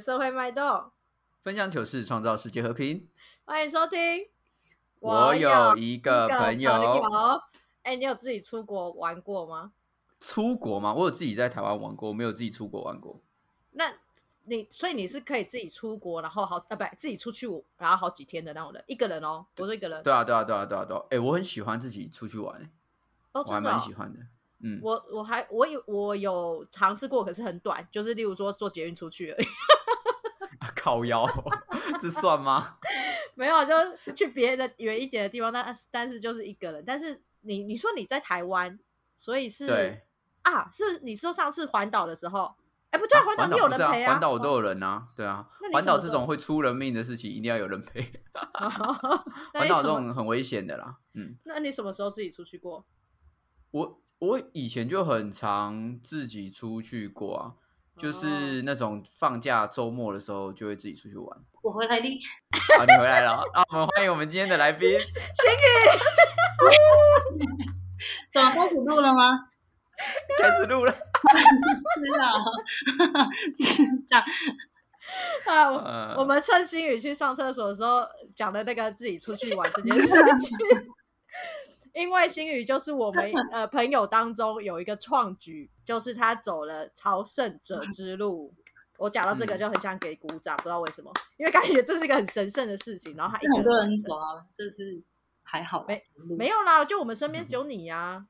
社会脉动，分享糗事，创造世界和平。欢迎收听。我有一个朋友，哎，你有自己出国玩过吗？出国吗？我有自己在台湾玩过，我没有自己出国玩过。那你所以你是可以自己出国，然后好啊，不，自己出去然后好几天的那种人，一个人哦，我说一个人。对啊，对啊，对啊，对啊，对。哎，我很喜欢自己出去玩，我还蛮喜欢的。嗯，我我还我有我有尝试过，可是很短，就是例如说坐捷运出去而已。靠腰，这算吗？没有，就去别的远一点的地方，但但是就是一个人。但是你你说你在台湾，所以是啊，是你说上次环岛的时候，哎，不对，环岛你有人陪啊，环岛我都有人啊，对啊，环岛这种会出人命的事情，一定要有人陪。环岛这种很危险的啦，嗯。那你什么时候自己出去过？我。我以前就很常自己出去过啊，就是那种放假周末的时候就会自己出去玩。我回来了，好，你回来了啊！我们欢迎我们今天的来宾，星宇。怎么开始录了吗？开始录了。知道，知道。啊，我们趁新宇去上厕所的时候讲的那个自己出去玩这件事情。因为星宇就是我们呃朋友当中有一个创举，就是他走了朝圣者之路。我讲到这个就很想给鼓掌，不知道为什么，因为感觉这是一个很神圣的事情。然后他很多人走啊，就是还好没没有啦，就我们身边只有你呀。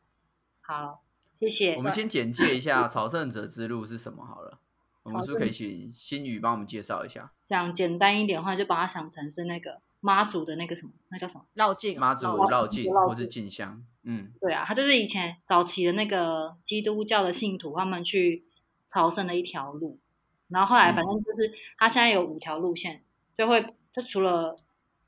好，谢谢。我们先简介一下朝圣者之路是什么好了。我们是不是可以请星宇帮我们介绍一下？讲简单一点的话，就把它想成是那个。妈祖的那个什么，那叫什么？绕境。妈祖绕境，或是进香。嗯，对啊，他就是以前早期的那个基督教的信徒，他们去朝圣的一条路。然后后来，反正就是他现在有五条路线，就会就除了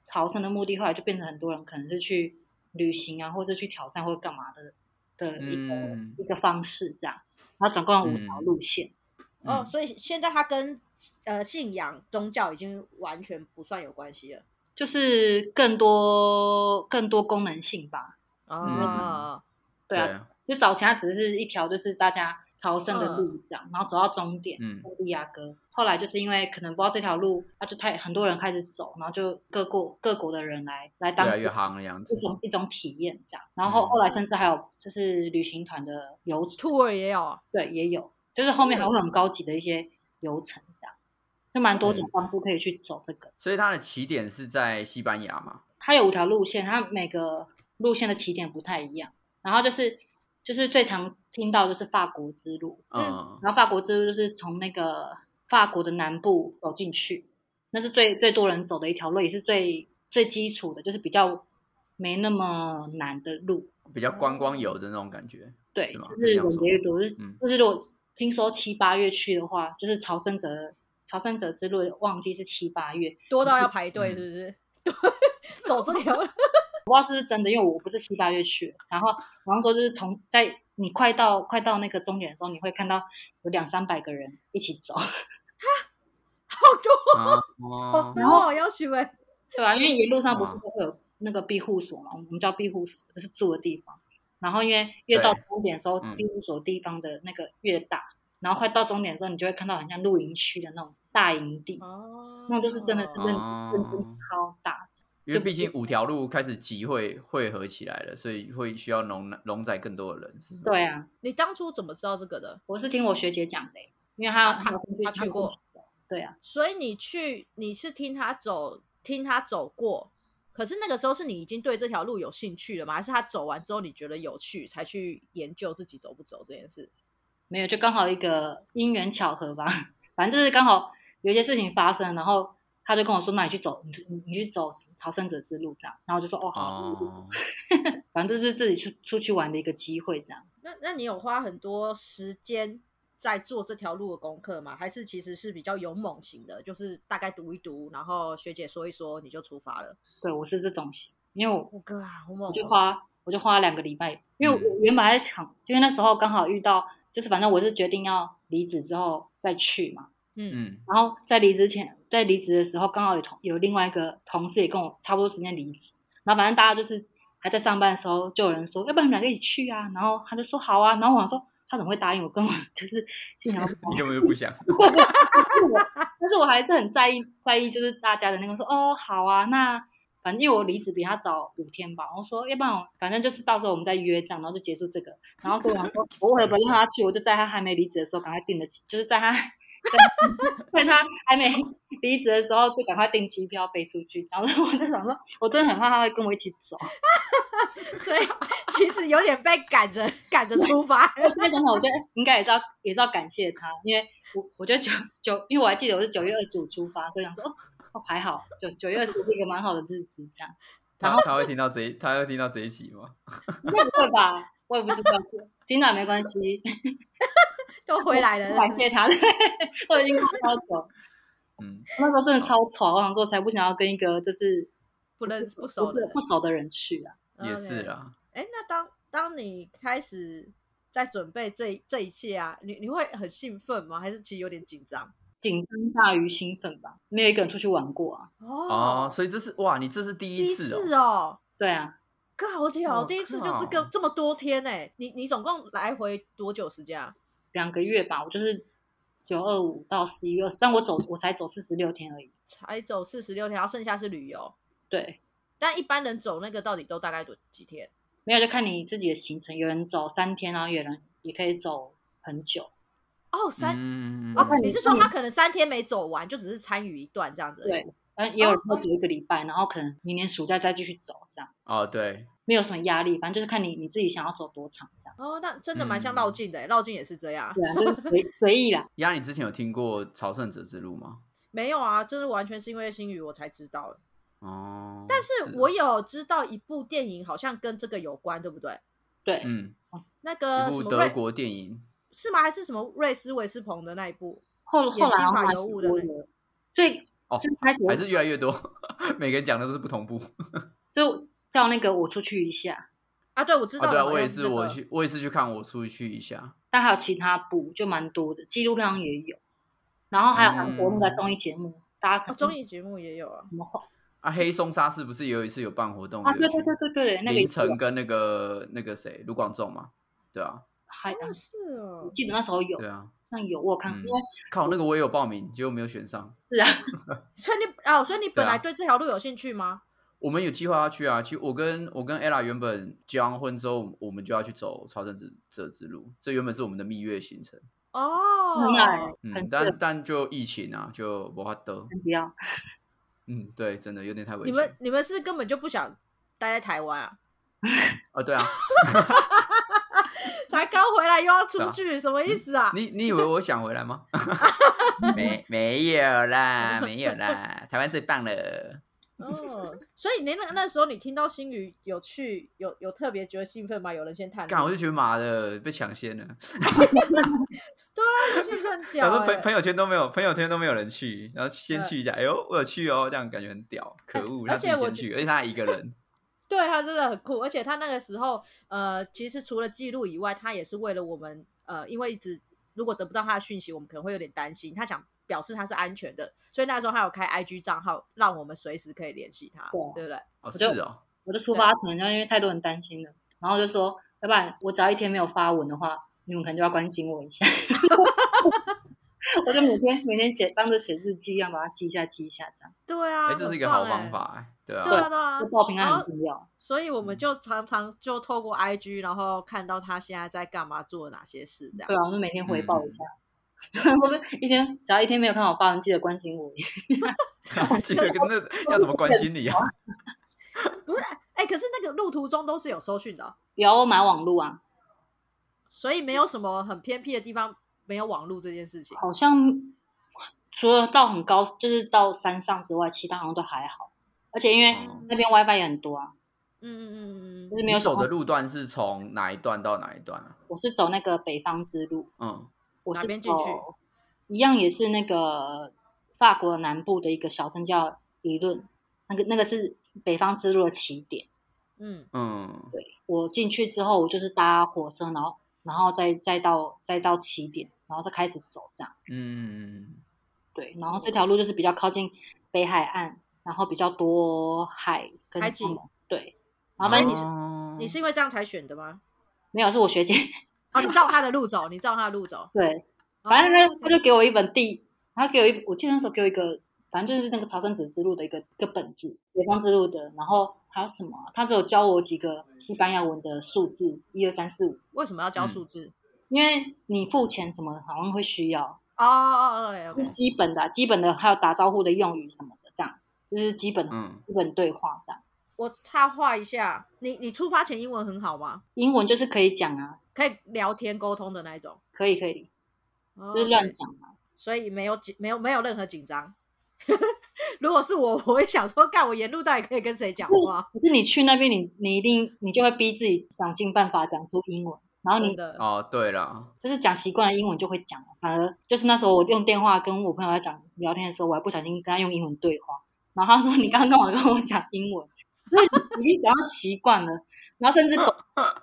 朝圣的目的，后来就变成很多人可能是去旅行啊，或者去挑战或者干嘛的的一个一个方式这样。然后总共有五条路线。哦，所以现在他跟呃信仰宗教已经完全不算有关系了。就是更多更多功能性吧，啊，对啊，就早前它只是一条就是大家朝圣的路这样，然后走到终点，嗯，利亚哥。后来就是因为可能不知道这条路，那就太很多人开始走，然后就各国各国的人来来当越行的样子，一种一种体验这样。然后后来甚至还有就是旅行团的游 tour 也有，对，也有，就是后面还会很高级的一些游程。就蛮多种方式可以去走这个，所以它的起点是在西班牙嘛？它有五条路线，它每个路线的起点不太一样。然后就是就是最常听到就是法国之路，嗯，然后法国之路就是从那个法国的南部走进去，那是最最多人走的一条路，也是最最基础的，就是比较没那么难的路，比较观光游的那种感觉，对，就是人越多，就是就是如果听说七八月去的话，就是朝圣者。朝圣者之路旺季是七八月，多到要排队，是不是？走这条，我不知道是不是真的，因为我不是七八月去。然后，然后说就是从在你快到快到那个终点的时候，你会看到有两三百个人一起走，哈，好多。哦，然后要去呗，对啊，因为一路上不是都会有那个庇护所嘛，我们叫庇护所，就是住的地方。然后因为越到终点的时候，庇护所地方的那个越大。然后快到终点的时候，你就会看到很像露营区的那种大营地，哦，那就是真的是认认真超大。因为毕竟五条路开始集会汇合起来了，所以会需要容容载更多的人，是对啊。你当初怎么知道这个的？我是听我学姐讲的，因为她她她去过，对啊。所以你去你是听她走，听她走过，可是那个时候是你已经对这条路有兴趣了吗？还是他走完之后你觉得有趣才去研究自己走不走这件事？没有，就刚好一个因缘巧合吧。反正就是刚好有一些事情发生，然后他就跟我说：“那你去走，你你你去走朝圣者之路这样。”然后我就说：“哦，好。”反正就是自己出出去玩的一个机会这样。那那你有花很多时间在做这条路的功课吗？还是其实是比较勇猛型的，就是大概读一读，然后学姐说一说你就出发了？对，我是这种型，因为我哥啊，我就花我就花了两个礼拜，因为我原本在想，因为那时候刚好遇到。就是反正我是决定要离职之后再去嘛，嗯嗯，然后在离职前，在离职的时候刚好有同有另外一个同事也跟我差不多时间离职，然后反正大家就是还在上班的时候，就有人说要不然你们两个一起去啊，然后他就说好啊，然后我想说他怎么会答应我？根 本就是心想说 你根本就不想。但是我还是很在意，在意就是大家的那个说哦，好啊，那反正因为我离职比他早五天吧，我说要不然我反正就是到时候我们再约这样，然后就结束这个。然后说我说，我为了不让他去，我就在他还没离职的时候赶快订了机，就是在他在他还没离职的时候就赶快订机票飞出去。然后我就想说，我真的很怕他会跟我一起走。所以其实有点被赶着赶着出发。现在我觉得应该也是要也是要感谢他，因为我我觉得九九，因为我还记得我是九月二十五出发，所以想说哦哦还好，九九月 二十是一个蛮好的日子，这样。他他会听到这一他会听到这一集吗？应该不会吧，我也不知道，听到也没关系，都回来了，感谢他，我已经过超久。嗯，那时候真的超吵，我想说才不想要跟一个就是不认不熟不熟的人去啊。也是啊，哎，那当当你开始在准备这这一切啊，你你会很兴奋吗？还是其实有点紧张？紧张大于兴奋吧。没有一个人出去玩过啊。哦，所以这是哇，你这是第一次哦。对啊，哥好屌，第一次就这个这么多天哎，你你总共来回多久时间啊？两个月吧，我就是九二五到十一月，但我走我才走四十六天而已，才走四十六天，然后剩下是旅游。对。但一般人走那个到底都大概多几天？没有，就看你自己的行程。有人走三天，然后有人也可以走很久。哦，三哦，你是说他可能三天没走完，就只是参与一段这样子？对，嗯，也有人会走一个礼拜，然后可能明年暑假再继续走这样。哦，对，没有什么压力，反正就是看你你自己想要走多长这样。哦，那真的蛮像绕境的，绕境也是这样。对啊，就是随 随意啦。丫，你之前有听过朝圣者之路吗？没有啊，就是完全是因为星宇我才知道的。哦，但是我有知道一部电影，好像跟这个有关，对不对？对，嗯，那个什么德国电影是吗？还是什么瑞斯韦斯彭的那一部？后后来好像物的，最哦，开始还是越来越多，每个人讲的都是不同部。就叫那个我出去一下啊，对，我知道，对啊，我也是，我去，我也是去看我出去一下。但还有其他部，就蛮多的，纪录片也有，然后还有韩国那个综艺节目，大家综艺节目也有啊，什么啊，黑松沙是不是有一次有办活动啊？对对对对对，那个凌晨跟那个那个谁卢广仲嘛，对啊，还是哦，记得那时候有，对啊，像有我看，因为靠那个我也有报名，结果没有选上。是啊，所以你哦，所以你本来对这条路有兴趣吗？我们有计划要去啊，其实我跟我跟 ella 原本结完婚之后，我们就要去走朝圣之这之路，这原本是我们的蜜月行程。哦，嗯，但但就疫情啊，就不法得，不要。嗯，对，真的有点太危险。你们你们是根本就不想待在台湾啊？啊，对啊，才刚回来又要出去，什么意思啊？你你以为我想回来吗？没没有啦，没有啦，台湾最棒了。哦，所以你那那时候你听到新旅有去，有有特别觉得兴奋吗？有人先探，干我就觉得妈的被抢先了。对啊，是不是很 屌？我说朋朋友圈都没有，朋友圈都没有人去，然后先去一下，哎呦，我有去哦，这样感觉很屌，可恶，他先去，而且他一个人，对他真的很酷，而且他那个时候，呃，其实除了记录以外，他也是为了我们，呃，因为一直如果得不到他的讯息，我们可能会有点担心，他想。表示他是安全的，所以那时候他有开 IG 账号，让我们随时可以联系他，对不对？哦，是哦。我的出发前就因为太多人担心了，然后就说，要不然我只要一天没有发文的话，你们可能就要关心我一下。我就每天每天写，当着写日记一样把它记一下记一下这样。对啊，哎，这是一个好方法哎，对啊，对啊，对啊，报平安很重要。所以我们就常常就透过 IG，然后看到他现在在干嘛，做了哪些事这样。对啊，我们每天回报一下。我们一天只要一天没有看到发文，记得关心我。记得那要怎么关心你啊？不是，哎，可是那个路途中都是有收讯的，有买网路啊，所以没有什么很偏僻的地方没有网络这件事情。好像除了到很高，就是到山上之外，其他好像都还好。而且因为那边 WiFi 也很多啊。嗯嗯嗯嗯嗯，就是没有走的路段是从哪一段到哪一段啊？我是走那个北方之路。嗯。我哪边进去？一样也是那个法国南部的一个小镇叫理论，那个那个是北方之路的起点。嗯嗯，对我进去之后，我就是搭火车，然后然后再再到再到起点，然后再开始走这样。嗯，对，然后这条路就是比较靠近北海岸，然后比较多海跟海景。对，然后反正你是你是因为这样才选的吗？没有，是我学姐。哦，你照他的路走，你照他的路走。对，反正他哦他就给我一本地，他给我一，我记得那时候给我一个，反正就是那个朝圣者之路的一个一个本子，北方之路的，然后还有什么啊、他只有教我几个西班牙文的数字，一二三四五，为什么要教嗯数字？因为你付钱什么好像会需要，哦哦哦就是基本的啊、基本的还有打招呼的用语什么的，这样就是基本、嗯，基本对话这样。我插话一下，你你出发前英文很好吗？英文就是可以讲啊，可以聊天沟通的那一种，可以可以，哦就是乱讲嘛。所以没有紧，没有没有任何紧张。如果是我，我会想说，干我沿路到底可以跟谁讲话？可是你去那边你，你一定你就会逼自己想尽办法讲出英文，然后你的，哦，对了，就是讲习惯了英文就会讲了，反而就是那时候我用电话跟我朋友在讲聊天的时候，我还不小心跟他用英文对话，然后他说 你刚刚干嘛跟我讲英文？就是你已经讲到习惯了，然后甚至狗，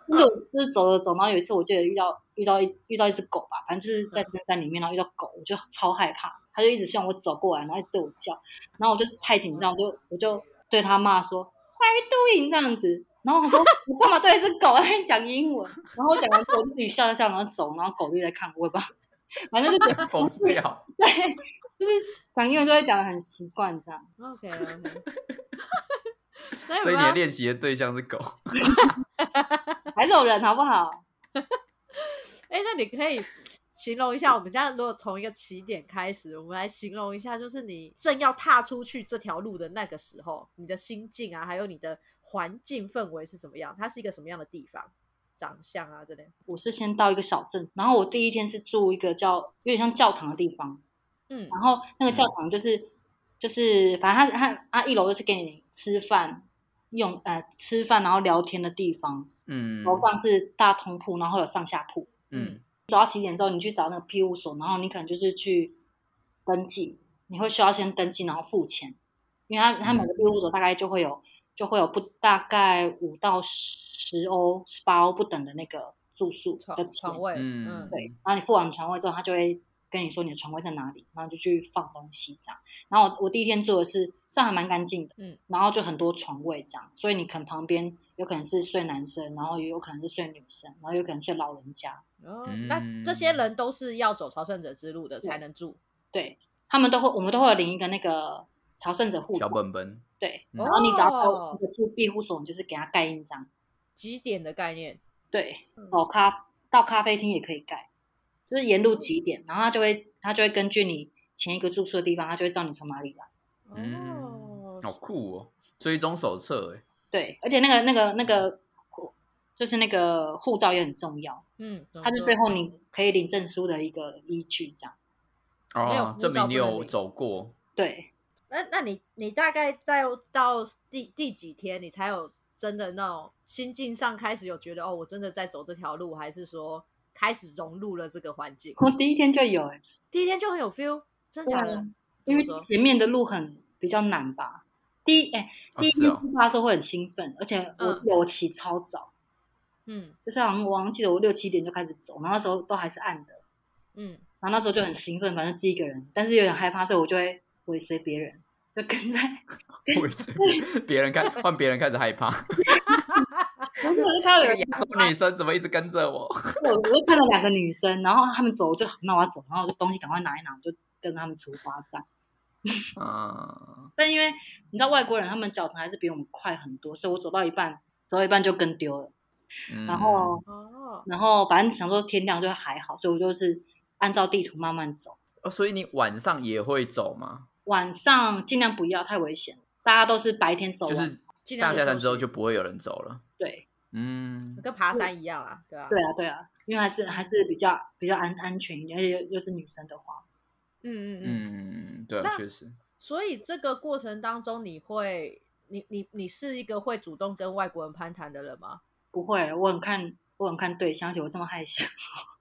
就是我就是走着走，然后有一次我记得遇到遇到一遇到一只狗吧，反正就是在深山里面，然后遇到狗，我就超害怕，它就一直向我走过来，然后对我叫，然后我就太紧张，我就我就对他骂说 What are you doing 这样子，然后我说我干嘛对一只狗在讲英文？然后我讲完之后自己笑了笑，然后走，然后狗就在看我，也不知道，反正就觉得疯掉。对，就是讲英文就会讲的很习惯这样。OK OK。所以所以你的练习的对象是狗。还是有人好不好？哎，那你可以形容一下，我们现在如果从一个起点开始，我们来形容一下，就是你正要踏出去这条路的那个时候，你的心境啊，还有你的环境氛围是怎么样？它是一个什么样的地方？长相啊，这类。我是先到一个小镇，然后我第一天是住一个叫有点像教堂的地方，嗯然后那个教堂就是、就是反正它它它一楼就是给你吃饭用呃吃饭然后聊天的地方，嗯，楼上是大通铺，然后有上下铺。嗯走到起点之后，你去找那个庇护所，然后你可能就是去登记，你会需要先登记，然后付钱，因为他他每个庇护所大概就会有就会有不大概五到十欧、十八欧不等的那个住宿的床位，嗯嗯，对，然后你付完床位之后，他就会跟你说你的床位在哪里，然后就去放东西这样。然后我我第一天住的是，这样还蛮干净的，嗯，然后就很多床位这样，所以你可能旁边有可能是睡男生，然后也有可能是睡女生，然后有可能睡老人家，那这些人都是要走朝圣者之路的才能住。对他们都会，我们都会有领一个那个朝圣者护照，小本本。对，嗯然后你只要到哦那个住庇护所，你就是给他盖印章，几点的概念？对，嗯哦咖到咖啡厅也可以盖，就是沿路几点，然后他就会他就会根据你前一个住宿的地方，他就会知道你从哪里来。哦，好酷哦！追踪手册哎，对，而且那个那个那个，就是那个护照也很重要，嗯，它是最后你可以领证书的一个依据，这样。哦，证明你有走过。对，那那你你大概在到第第几天，你才有真的那种心境上开始有觉得哦，我真的在走这条路，还是说开始融入了这个环境？我第一天就有哎、第一天就很有 feel，真假的？因为前面的路很比较难吧。第一哎、第一天出发的时候会很兴奋，而且我记得我起超早，嗯。就是好像我好像记得我六七点就开始走，然后那时候都还是暗的，嗯，然后那时候就很兴奋，反正自己一个人，但是有点害怕，所以我就会尾随别人，就跟在，我也是别人看换别人开始害怕，我就看到女生怎么一直跟着我？我我就看到两个女生，然后她们走，我就那我要走，然后我就东西赶快拿一拿，我就跟他们出发这样。嗯，但因为你知道外国人他们脚程还是比我们快很多，所以我走到一半，走到一半就跟丢了。嗯然后哦，然后反正想说天亮就还好，所以我就是按照地图慢慢走。哦，所以你晚上也会走吗？晚上尽量不要太危险，大家都是白天走完。就是尽量的大下山之后就不会有人走了。对嗯，跟爬山一样啊，对吧、对啊对啊，因为还是还是比较比较安安全一点，而且又又是女生的话，嗯嗯嗯。嗯，对啊，那确实。所以这个过程当中，你会，你你你是一个会主动跟外国人攀谈的人吗？不会，我很看我很看对象，而且我这么害羞，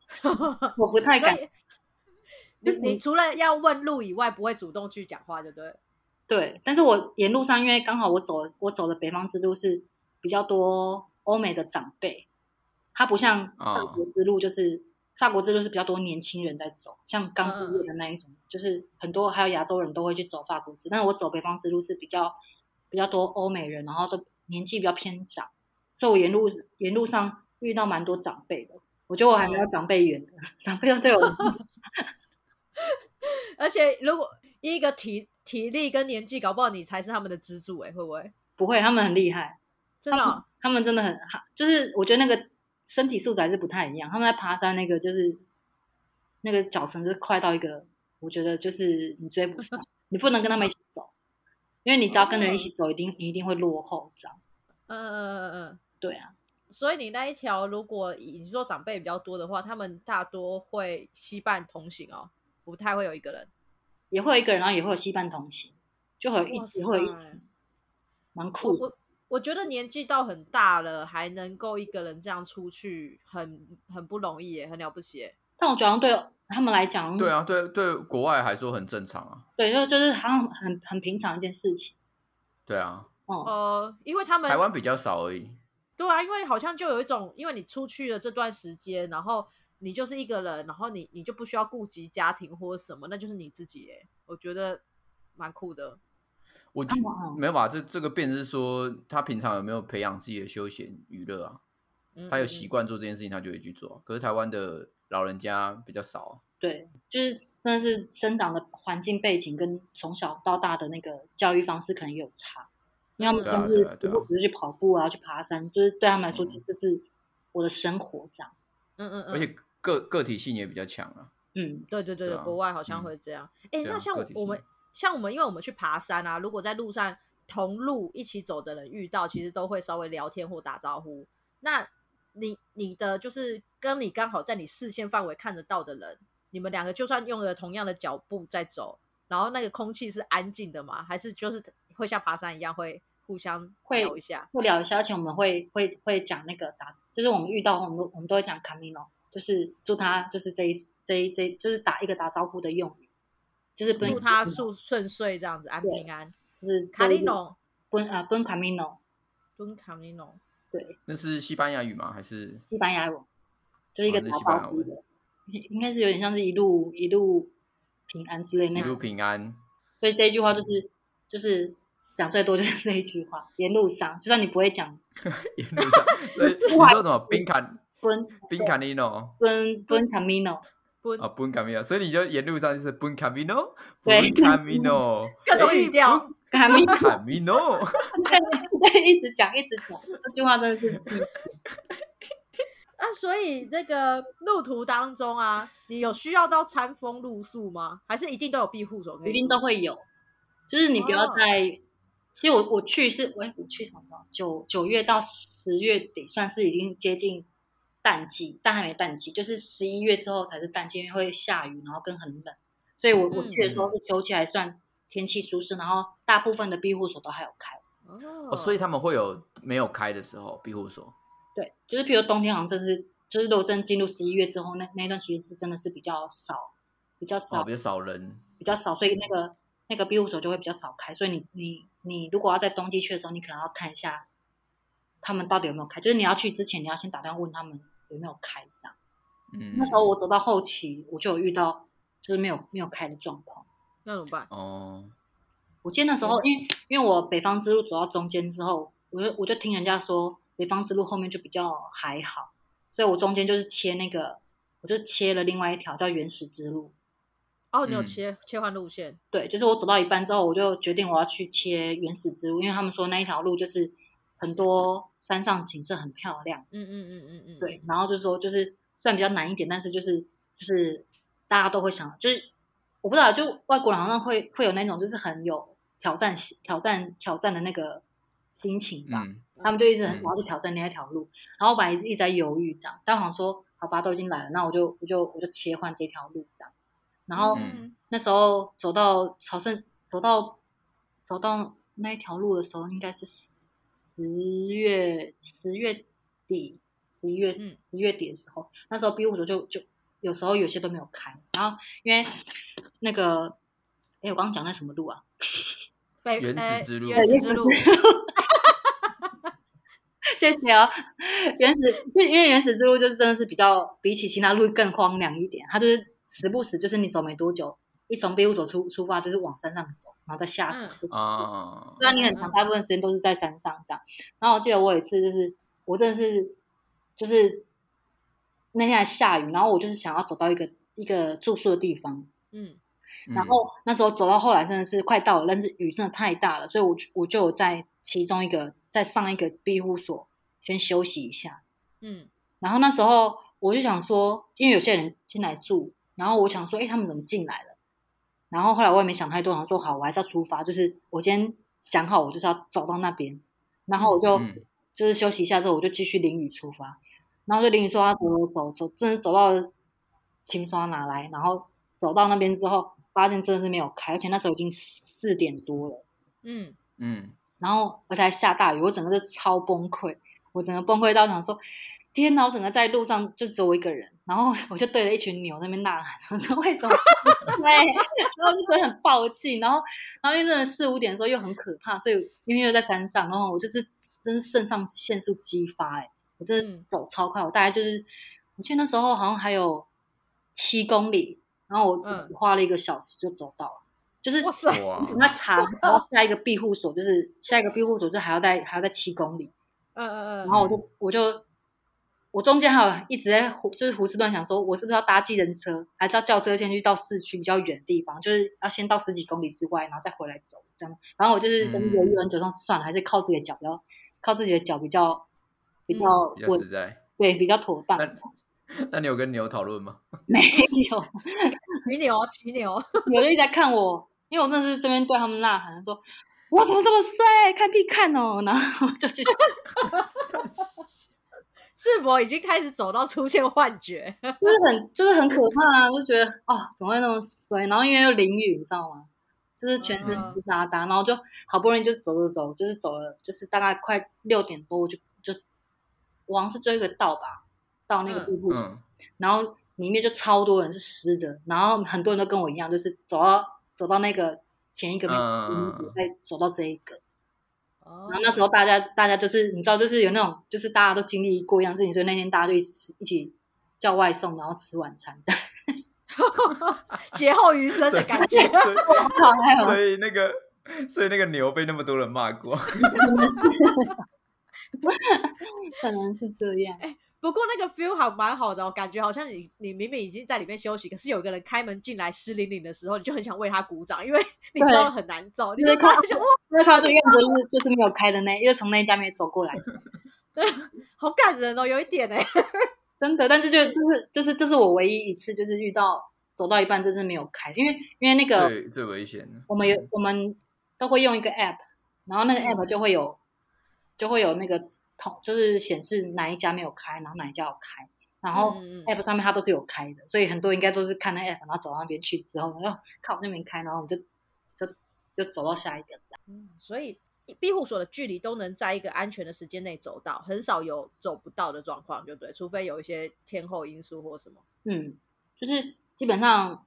我不太敢。你你除了要问路以外，不会主动去讲话，就对不。对，对但是我沿路上，因为刚好我走我走的北方之路是比较多欧美的长辈，他不像哦法国之路，就是、法国之路是比较多年轻人在走，像刚毕业的那一种，就是很多还有亚洲人都会去走法国之，但是我走北方之路是比较比较多欧美人，然后都年纪比较偏长，所以我沿路沿路上遇到蛮多长辈的，我觉得我还没有长辈远的，长辈都对我。而且如果一个体体力跟年纪，搞不好你才是他们的支柱哎，会不会？不会，他们很厉害，真的，他们真的很，就是我觉得那个身体素质还是不太一样。他们在爬山那个就是那个脚程是快到一个，我觉得就是你追不上，你不能跟他们一起走，因为你只要跟人一起走，一定你一定会落后这样。嗯嗯嗯嗯，对啊。所以你那一条，如果你说长辈比较多的话，他们大多会西伴同行哦，不太会有一个人，也会有一个人，然后也会有西伴同行，就会一直会一。蛮酷。我我觉得年纪到很大了，还能够一个人这样出去，很很不容易耶，很了不起。但我觉得对他们来讲，对啊，对对，国外还说很正常啊。对，就就是好像很很平常一件事情。对啊。哦。呃，因为他们台湾比较少而已。对啊，因为好像就有一种，因为你出去了这段时间，然后你就是一个人，然后你你就不需要顾及家庭或什么，那就是你自己。耶，我觉得蛮酷的。我没有吧？这这个变是说，他平常有没有培养自己的休闲娱乐啊？他有习惯做这件事情，他就会去做。可是台湾的老人家比较少。对，就是真的是生长的环境背景跟从小到大的那个教育方式可能有差。因为他们甚至不只是去跑步啊，去爬山，就是对他们来说，这就是我的生活这样。嗯嗯嗯。而且个个体性也比较强啊。嗯，对对对，国外好像会这样。哎，那像我们。像我们，因为我们去爬山啊，如果在路上同路一起走的人遇到，其实都会稍微聊天或打招呼。那你你的就是跟你刚好在你视线范围看得到的人，你们两个就算用了同样的脚步在走，然后那个空气是安静的吗？还是就是会像爬山一样会互相会聊一下？会聊一下，而且我们会会会讲那个打，就是我们遇到我们我们都会讲 camino，就是祝他就是这一这一这就是打一个打招呼的用语。就是祝他顺顺遂这样子，安平安。就是卡利诺，奔啊奔卡米诺，奔卡米诺。对，那是西班牙语吗？还是西班牙语？就是一个打招呼的，应该是有点像是一路一路平安之类那一路平安。所以这一句话就是就是讲最多就是 那一句话，沿路上就算你不会讲，沿路上，所以你说什么？冰卡奔宾卡尼诺，奔奔卡米诺。啊，Buen Camino，所以你就沿路上就是 Buen Camino，Buen Camino，各种语调，Camino，对，一直讲，一直讲，这句话真的是。啊，所以这个路途当中啊，你有需要到餐风露宿吗？还是一定都有庇护所？一定都会有，就是你不要在。其实我我去是，我我去什么时候？九九月到十月底，算是已经接近。淡季，但还没淡季，就是十一月之后才是淡季，因为会下雨，然后跟很冷。所以我我去的时候是秋季，还算天气舒适，然后大部分的庇护所都还有开。哦，所以他们会有没有开的时候庇护所？对，就是比如冬天好像真是，就是如果真进入十一月之后，那那一段其实是真的是比较少，比较少，比较少人，比较少，所以那个那个庇护所就会比较少开。所以你你你如果要在冬季去的时候，你可能要看一下他们到底有没有开，就是你要去之前，你要先打电话问他们。有没有开这样？嗯，那时候我走到后期，我就有遇到就是没有没有开的状况，那怎么办？哦，我记得那时候，因为因为我北方之路走到中间之后，我就我就听人家说北方之路后面就比较还好，所以我中间就是切那个，我就切了另外一条叫原始之路。哦，你有切切换路线？对，就是我走到一半之后，我就决定我要去切原始之路，因为他们说那一条路就是。很多山上景色很漂亮，嗯嗯嗯嗯嗯，对，然后就是说，就是虽然比较难一点，但是就是就是大家都会想，就是我不知道，就外国人好像会会有那种就是很有挑战挑战挑战的那个心情吧，他们就一直很想要去挑战那一条路，然后我本来一直在犹豫这样，但好像说好吧，都已经来了，那我就我就我就切换这条路这样，然后那时候走到朝圣走到走到那一条路的时候，应该是。十月十月底，十一月十月底的时候，那时候 B 五所就就有时候有些都没有开，然后因为那个，哎，我刚刚讲那什么路啊？原始之路，原始之路。谢谢哦，原始，因为因为原始之路就是真的是比较比起其他路更荒凉一点，它就是时不时就是你走没多久。一从庇护所出出发，就是往山上走，然后再下山。啊，虽然你很长，大部分时间都是在山上这样。然后我记得我有一次，就是我真的是，就是那天还下雨，然后我就是想要走到一个一个住宿的地方，嗯，然后那时候走到后来真的是快到了，但是雨真的太大了，所以我我就在其中一个在上一个庇护所先休息一下，嗯，然后那时候我就想说，因为有些人进来住，然后我想说，哎，他们怎么进来了？然后后来我也没想太多，想说好，我还是要出发，就是我今天想好，我就是要走到那边，然后我就就是休息一下之后，我就继续淋雨出发。然后就淋雨说他走走走走，真的走到清刷拿来，然后走到那边之后，发现真的是没有开，而且那时候已经四点多了。嗯嗯，然后而且还下大雨，我整个是超崩溃，我整个崩溃到想说。天哪！我整个在路上就只有我一个人，然后我就对着一群牛那边呐喊，我说为什么？对，然后就真的很暴气，然后，然后因为真的四五点的时候又很可怕，所以因为又在山上，然后我就是真是肾上腺素激发，哎，我真的走超快，我大概就是，我记得那时候好像还有七公里，然后我只花了一个小时就走到了，就是哇塞，那长，然后下一个庇护所就是下一个庇护所就还要在还要在七公里，嗯嗯嗯，然后我就我就。我中间还有一直在胡，就是胡思乱想，说我是不是要搭计程车，还是要叫车先去到市区比较远的地方，就是要先到十几公里之外，然后再回来走这样。然后我就是犹豫很久，说算了，还是靠自己的脚比较，靠自己的脚比较比较稳，对，比较妥当。那你有跟牛讨论吗？没有，骑牛，骑牛，牛就一直在看我，因为我真的是这边对他们呐喊说：“我怎么这么帅？看屁看哦！” 然后就继续。是否已经开始走到出现幻觉？就是很，就是很可怕啊！就觉得哦，怎么会那么衰？然后因为又淋雨，你知道吗？就是全身湿哒哒，然后就好不容易就走走走，就是走了，就是大概快六点多，我就就我是追个道吧，到那个瀑布，然后里面就超多人是湿的，然后很多人都跟我一样，就是走到走到那个前一个，再走到这一个。然后那时候大家大家就是你知道就是有那种就是大家都经历过一样事情，所以那天大家就一起一起叫外送，然后吃晚餐，劫后余生的感觉。所以 那个所以那个牛被那么多人骂过，可能是这样。不过那个 feel 还蛮好的哦，感觉好像你你明明已经在里面休息，可是有一个人开门进来湿淋淋的时候，你就很想为他鼓掌，因为你知道很难走。因为他因为他这个样子就是就是没有开的那，因为从那家没走过来。好感人哦，有一点哎，真的。但是就就是就是这是我唯一一次就是遇到走到一半就是没有开，因为因为那个最最危险的。我们有我们都会用一个 app，然后那个 app 就会有就会有那个。就是显示哪一家没有开，然后哪一家有开，然后 app 上面它都是有开的，所以很多应该都是看那 app，然后走到那边去之后，然后看我那边开，然后我们就就就走到下一个这样。嗯，所以庇护所的距离都能在一个安全的时间内走到，很少有走不到的状况，就对，除非有一些天候因素或什么。嗯，就是基本上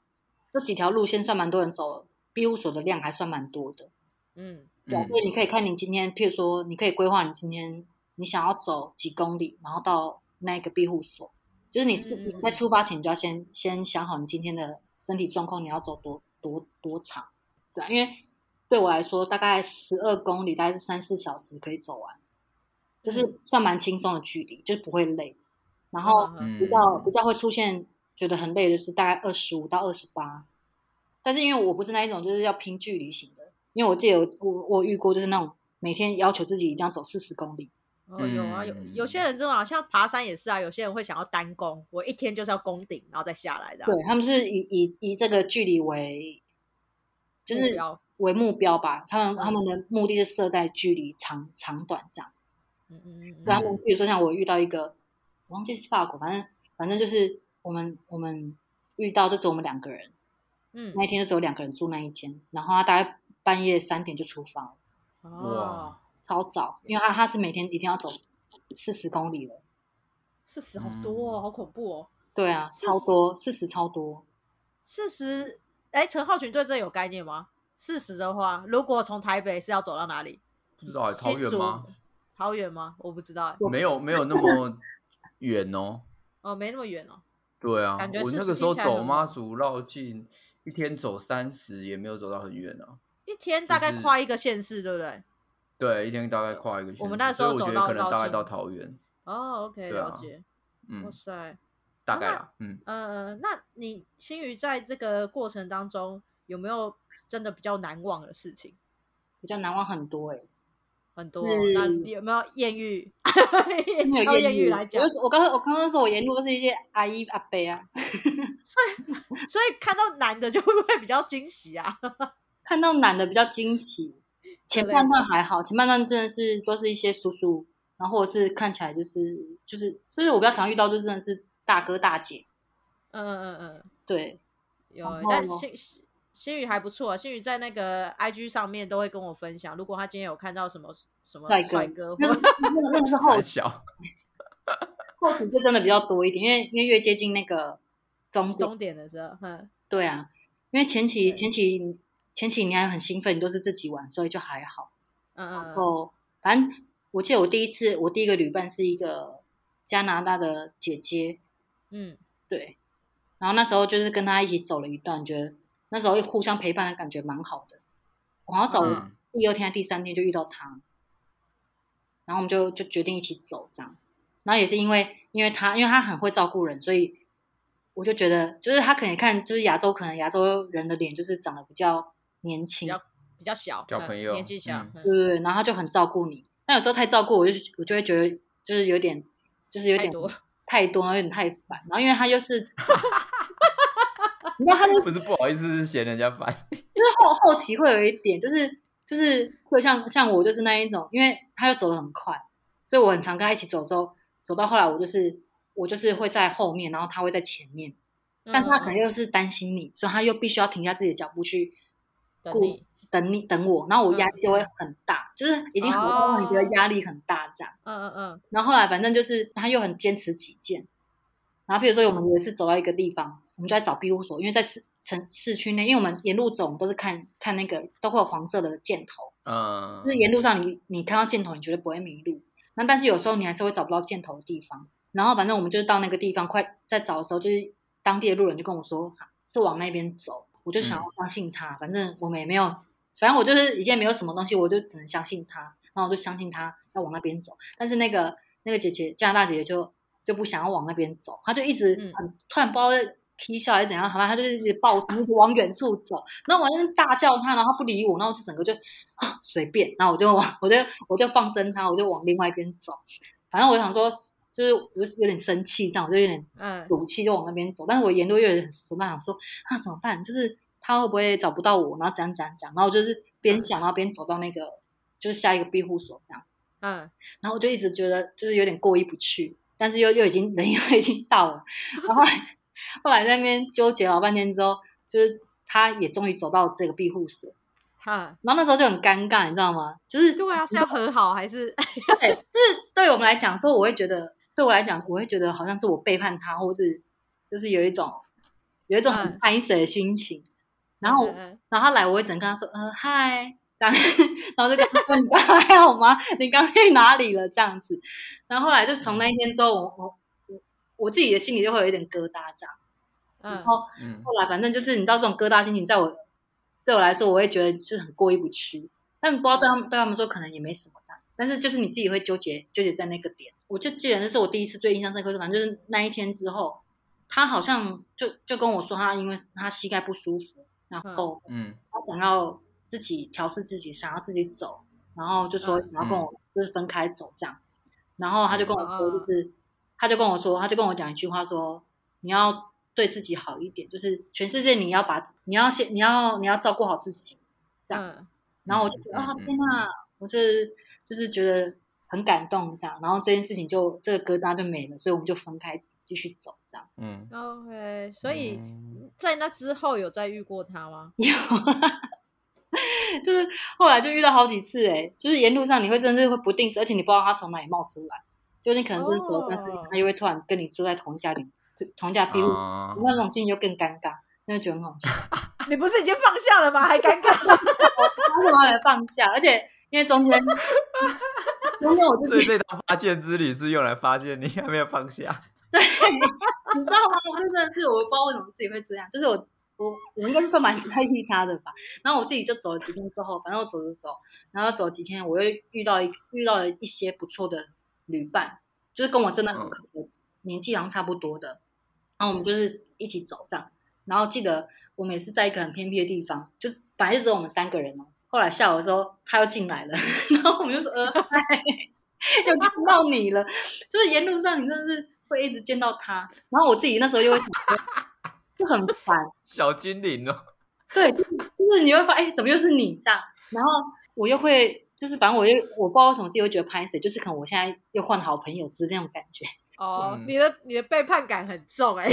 这几条路线算蛮多人走，庇护所的量还算蛮多的。嗯，对，所以你可以看你今天，譬如说，你可以规划你今天。你想要走几公里，然后到那个庇护所，就是你是你在出发前就要先先想好你今天的身体状况，你要走多多多长，对因为对我来说，大概十二公里，大概是三四小时可以走完，就是算蛮轻松的距离，就不会累。然后比较比较会出现觉得很累的是大概二十五到二十八，但是因为我不是那一种就是要拼距离型的，因为我记得我我遇过就是那种每天要求自己一定要走四十公里。哦，有啊，有有些人这种，像爬山也是啊。有些人会想要单攻，我一天就是要攻顶，然后再下来的。对他们是以以以这个距离为，就是为目标吧。他们他们的目的是设在距离长长短这样。嗯嗯嗯。他们比如说像我遇到一个，我忘记是法国，反正反正就是我们我们遇到就只有我们两个人。嗯。那一天就只有两个人住那一间，然后他大概半夜三点就出发。哇。超早，因为他他是每天一定要走四十公里的，四十好多哦，好恐怖哦。对啊，超多，四十超多。四十，哎，陈浩群对这有概念吗？四十的话，如果从台北是要走到哪里？不知道，桃园吗？桃园吗？我不知道，没有没有那么远哦。哦，没那么远哦。对啊，我那个时候走妈祖绕境，一天走三十，也没有走到很远啊。一天大概跨一个县市，对不对？对，一天大概跨一个。我们那时候走到可能大概到桃园。哦，OK，了解。哇塞，大概啊，嗯呃，那你新宇在这个过程当中有没有真的比较难忘的事情？比较难忘很多哎，很多。那有没有艳遇？没有艳遇来讲，我刚我刚刚说我沿路都是一些阿姨阿伯啊，所以所以看到男的就会不会比较惊喜啊？看到男的比较惊喜，前半段还好，前半段真的是都是一些叔叔，然后或者是看起来就是就是，所以我比较常遇到就真的是大哥大姐。嗯嗯嗯，对，有，但新新宇还不错，新宇在那个 IG 上面都会跟我分享，如果他今天有看到什么什么帅哥，那那那是后小，后期就真的比较多一点，因为因为越接近那个终终点的时候，嗯，对啊，因为前期前期。前几年还很兴奋，都是自己玩，所以就还好。嗯嗯。然后，反正我记得我第一次，我第一个旅伴是一个加拿大的姐姐。嗯，对。然后那时候就是跟她一起走了一段，觉得那时候互相陪伴的感觉蛮好的。我要走第二天、第三天就遇到她，然后我们就就决定一起走这样。然后也是因为，因为她因为她很会照顾人，所以我就觉得，就是她可能看，就是亚洲可能亚洲人的脸就是长得比较。年轻，比较比较小，小朋友年纪小，对对对，然后他就很照顾你。但有时候太照顾，我就我就会觉得就是有点，就是有点太多，有点太烦。然后因为他又是，你知道他不是不好意思，是嫌人家烦。就是后后期会有一点，就是就是会像像我就是那一种，因为他又走得很快，所以我很常跟他一起走的时候，走到后来我就是我就是会在后面，然后他会在前面，但是他可能又是担心你，所以他又必须要停下自己的脚步去。等你，等你，等我，然后我压力就会很大，就是已经很多你觉得压力很大这样。嗯嗯嗯。然后后来反正就是他又很坚持己见，然后比如说我们有一次走到一个地方，我们就在找庇护所，因为在市城市区内，因为我们沿路走我们都是看看那个都会有黄色的箭头，嗯，就是沿路上你你看到箭头，你绝对不会迷路。那但是有时候你还是会找不到箭头的地方，然后反正我们就是到那个地方，快在找的时候，就是当地的路人就跟我说，就往那边走。我就想要相信他，反正我们也没有，反正我就是已经没有什么东西，我就只能相信他。然后我就相信他要往那边走，但是那个那个姐姐加拿大姐姐就就不想要往那边走，她就一直很突然不知道在 k 笑还是怎样，好吧，她就一直抱着一直往远处走，然后我那边大叫她，然后她不理我，然后就整个就啊随便，然后我就往我就我就放生她，我就往另外一边走，反正我想说。就是我有点生气，这样我就有点嗯赌气，就往那边走。但是我沿路又很怎么想说啊怎么办？就是他会不会找不到我？然后怎样怎样怎样？然后就是边想，然后边走到那个就是下一个庇护所这样。嗯，然后我就一直觉得就是有点过意不去，但是又又已经人又已经到了。然后后来在那边纠结老半天之后，就是他也终于走到这个庇护所。嗯，然后那时候就很尴尬，你知道吗？就是对啊，是要和好还是？对，就是对我们来讲说，我会觉得。对我来讲，我会觉得好像是我背叛他，或是就是有一种有一种很哀舍的心情。然后，然后他来，我会整跟他说：“呃，嗨。”然后，然后就跟他说：“你刚还好吗？你刚去哪里了？”这样子。然后后来就是从那一天之后，我我我我自己的心里就会有一点疙瘩，这样。然后后来反正就是你知道这种疙瘩心情，在我对我来说，我会觉得是很过意不去。但不知道对他们对他们说，可能也没什么的。但是就是你自己会纠结纠结在那个点。我就记得那是我第一次最印象深刻，反正就是那一天之后，他好像就就跟我说，他因为他膝盖不舒服，然后嗯，他想要自己调试自己，想要自己走，然后就说想要跟我就是分开走这样，然后他就跟我说，就是他就跟我说，他就跟我讲一句话说，你要对自己好一点，就是全世界你要把你要先你要你要照顾好自己这样，然后我就觉得啊天哪，我是就是觉得。很感动，这样，然后这件事情就这个疙瘩就没了，所以我们就分开继续走，这样。嗯，OK，所以在那之后有再遇过他吗？有，就是后来就遇到好几次，哎，就是沿路上你会真的会不定时，而且你不知道他从哪里冒出来，就你可能真的走三四天，他又会突然跟你住在同一家里，同一家庇护所，那种心情就更尴尬，那就觉得很好笑。你不是已经放下了吗？还尴尬？我怎么还没放下？而且因为中间。所以这趟发现之旅是用来发现你还没有放下。对，你知道吗？我真的是我不知道为什么自己会这样，就是我我我应该是算蛮在意他的吧。然后我自己就走了几天之后，反正我走着走，然后走几天，我又遇到一遇到了一些不错的旅伴，就是跟我真的很年纪好像差不多的。然后我们就是一起走这样，然后记得我们也是在一个很偏僻的地方，就是本来是只有我们三个人哦。后来下午的时候他又进来了，然后我们就说呃，又见到你了，就是沿路上你真的是会一直见到他，然后我自己那时候又会想，就很烦，小精灵哦，对，就是你会发哎，怎么又是你这样？然后我又会，就是反正我又我不知道为什么自己会觉得拍谁，就是可能我现在又换好朋友之那种感觉。哦，你的你的背叛感很重哎，